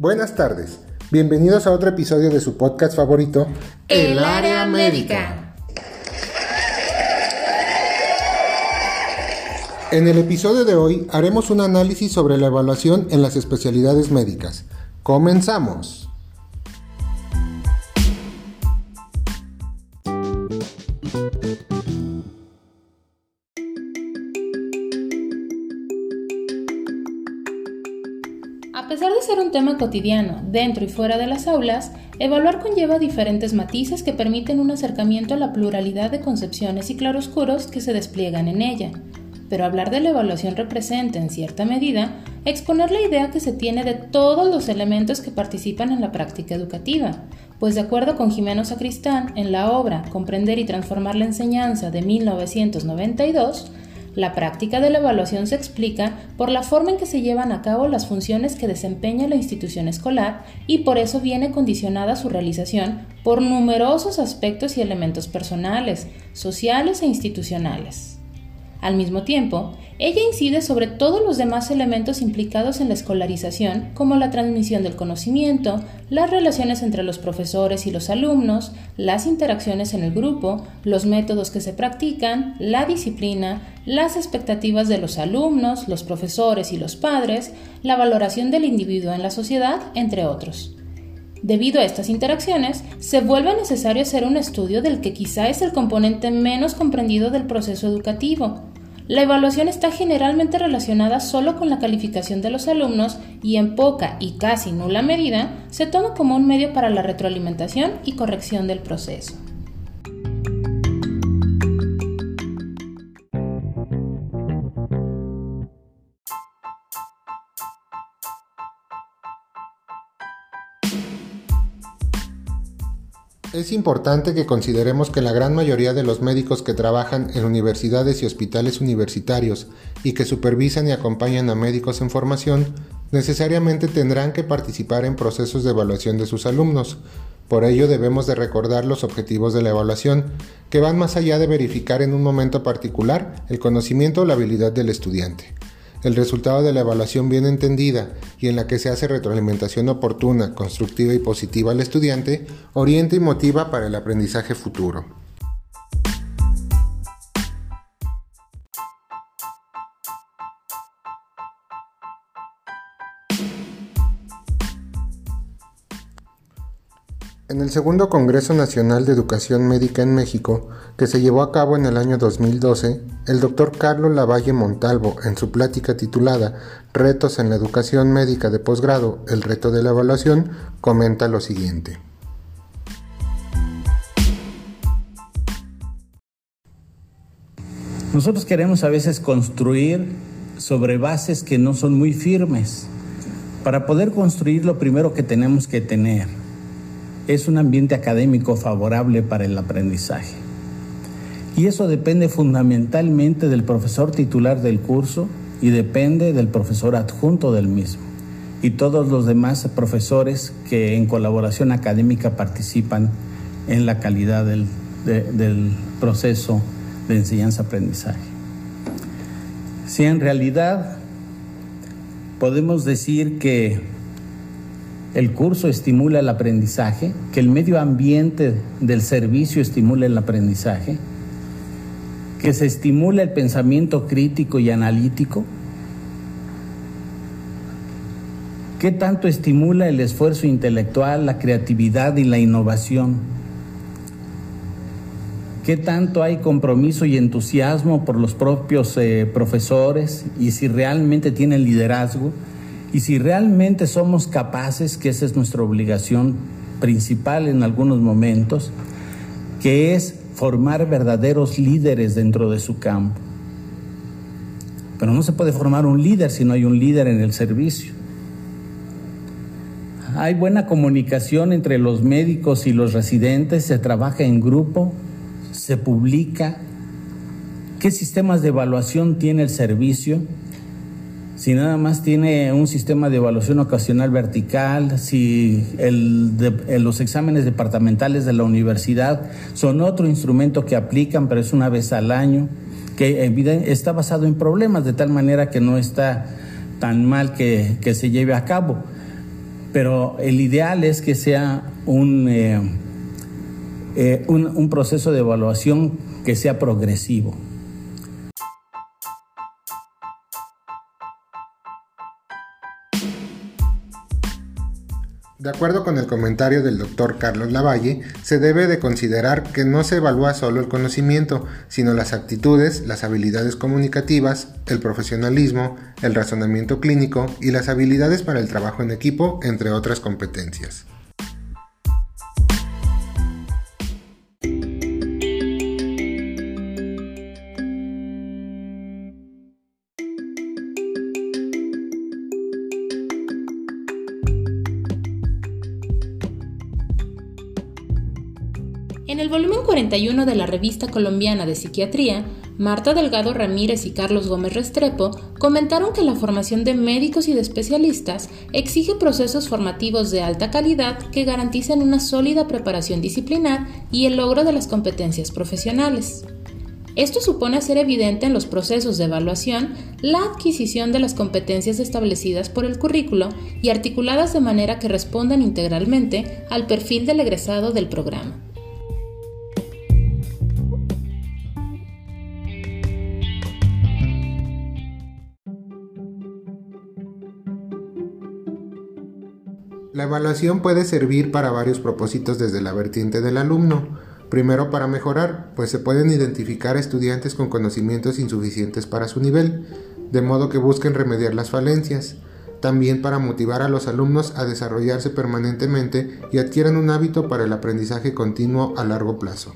Buenas tardes, bienvenidos a otro episodio de su podcast favorito, El Área Médica. En el episodio de hoy haremos un análisis sobre la evaluación en las especialidades médicas. Comenzamos. A pesar de ser un tema cotidiano, dentro y fuera de las aulas, evaluar conlleva diferentes matices que permiten un acercamiento a la pluralidad de concepciones y claroscuros que se despliegan en ella. Pero hablar de la evaluación representa, en cierta medida, exponer la idea que se tiene de todos los elementos que participan en la práctica educativa, pues de acuerdo con Jimeno Sacristán, en la obra Comprender y transformar la enseñanza de 1992, la práctica de la evaluación se explica por la forma en que se llevan a cabo las funciones que desempeña la institución escolar y por eso viene condicionada su realización por numerosos aspectos y elementos personales, sociales e institucionales. Al mismo tiempo, ella incide sobre todos los demás elementos implicados en la escolarización, como la transmisión del conocimiento, las relaciones entre los profesores y los alumnos, las interacciones en el grupo, los métodos que se practican, la disciplina, las expectativas de los alumnos, los profesores y los padres, la valoración del individuo en la sociedad, entre otros. Debido a estas interacciones, se vuelve necesario hacer un estudio del que quizá es el componente menos comprendido del proceso educativo. La evaluación está generalmente relacionada solo con la calificación de los alumnos y en poca y casi nula medida se toma como un medio para la retroalimentación y corrección del proceso. Es importante que consideremos que la gran mayoría de los médicos que trabajan en universidades y hospitales universitarios y que supervisan y acompañan a médicos en formación necesariamente tendrán que participar en procesos de evaluación de sus alumnos. Por ello debemos de recordar los objetivos de la evaluación, que van más allá de verificar en un momento particular el conocimiento o la habilidad del estudiante. El resultado de la evaluación bien entendida y en la que se hace retroalimentación oportuna, constructiva y positiva al estudiante, orienta y motiva para el aprendizaje futuro. En el segundo Congreso Nacional de Educación Médica en México, que se llevó a cabo en el año 2012, el doctor Carlos Lavalle Montalvo, en su plática titulada Retos en la Educación Médica de Posgrado, el reto de la evaluación, comenta lo siguiente. Nosotros queremos a veces construir sobre bases que no son muy firmes. Para poder construir lo primero que tenemos que tener es un ambiente académico favorable para el aprendizaje. Y eso depende fundamentalmente del profesor titular del curso y depende del profesor adjunto del mismo y todos los demás profesores que en colaboración académica participan en la calidad del, de, del proceso de enseñanza-aprendizaje. Si en realidad podemos decir que el curso estimula el aprendizaje, que el medio ambiente del servicio estimula el aprendizaje, que se estimula el pensamiento crítico y analítico, ¿Qué tanto estimula el esfuerzo intelectual, la creatividad y la innovación? ¿Qué tanto hay compromiso y entusiasmo por los propios eh, profesores y si realmente tienen liderazgo? Y si realmente somos capaces, que esa es nuestra obligación principal en algunos momentos, que es formar verdaderos líderes dentro de su campo. Pero no se puede formar un líder si no hay un líder en el servicio. Hay buena comunicación entre los médicos y los residentes, se trabaja en grupo, se publica. ¿Qué sistemas de evaluación tiene el servicio? Si nada más tiene un sistema de evaluación ocasional vertical, si el de, los exámenes departamentales de la universidad son otro instrumento que aplican, pero es una vez al año, que está basado en problemas, de tal manera que no está tan mal que, que se lleve a cabo pero el ideal es que sea un, eh, eh, un proceso de evaluación que sea progresivo. De acuerdo con el comentario del doctor Carlos Lavalle, se debe de considerar que no se evalúa solo el conocimiento, sino las actitudes, las habilidades comunicativas, el profesionalismo, el razonamiento clínico y las habilidades para el trabajo en equipo, entre otras competencias. En el volumen 41 de la Revista Colombiana de Psiquiatría, Marta Delgado Ramírez y Carlos Gómez Restrepo comentaron que la formación de médicos y de especialistas exige procesos formativos de alta calidad que garanticen una sólida preparación disciplinar y el logro de las competencias profesionales. Esto supone hacer evidente en los procesos de evaluación la adquisición de las competencias establecidas por el currículo y articuladas de manera que respondan integralmente al perfil del egresado del programa. La evaluación puede servir para varios propósitos desde la vertiente del alumno. Primero para mejorar, pues se pueden identificar estudiantes con conocimientos insuficientes para su nivel, de modo que busquen remediar las falencias. También para motivar a los alumnos a desarrollarse permanentemente y adquieran un hábito para el aprendizaje continuo a largo plazo.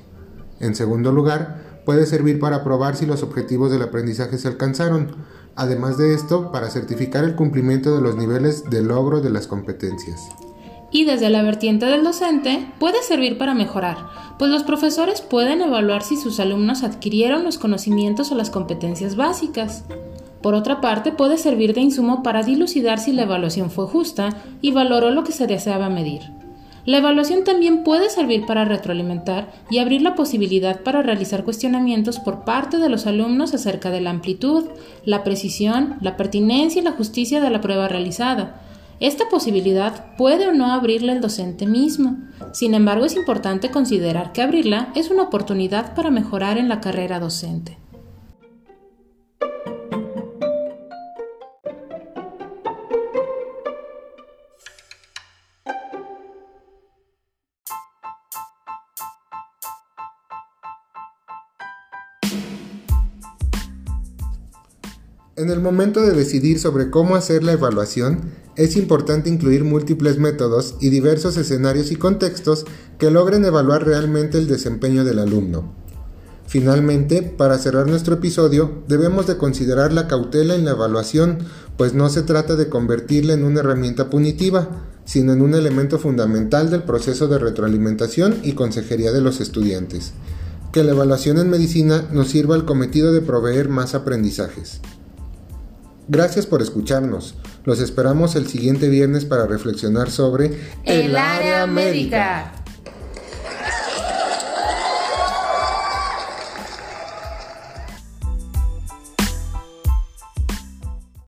En segundo lugar, puede servir para probar si los objetivos del aprendizaje se alcanzaron, Además de esto, para certificar el cumplimiento de los niveles de logro de las competencias. Y desde la vertiente del docente puede servir para mejorar, pues los profesores pueden evaluar si sus alumnos adquirieron los conocimientos o las competencias básicas. Por otra parte, puede servir de insumo para dilucidar si la evaluación fue justa y valoró lo que se deseaba medir. La evaluación también puede servir para retroalimentar y abrir la posibilidad para realizar cuestionamientos por parte de los alumnos acerca de la amplitud, la precisión, la pertinencia y la justicia de la prueba realizada. Esta posibilidad puede o no abrirla el docente mismo. Sin embargo, es importante considerar que abrirla es una oportunidad para mejorar en la carrera docente. En el momento de decidir sobre cómo hacer la evaluación, es importante incluir múltiples métodos y diversos escenarios y contextos que logren evaluar realmente el desempeño del alumno. Finalmente, para cerrar nuestro episodio, debemos de considerar la cautela en la evaluación, pues no se trata de convertirla en una herramienta punitiva, sino en un elemento fundamental del proceso de retroalimentación y consejería de los estudiantes. Que la evaluación en medicina nos sirva al cometido de proveer más aprendizajes. Gracias por escucharnos. Los esperamos el siguiente viernes para reflexionar sobre el área médica.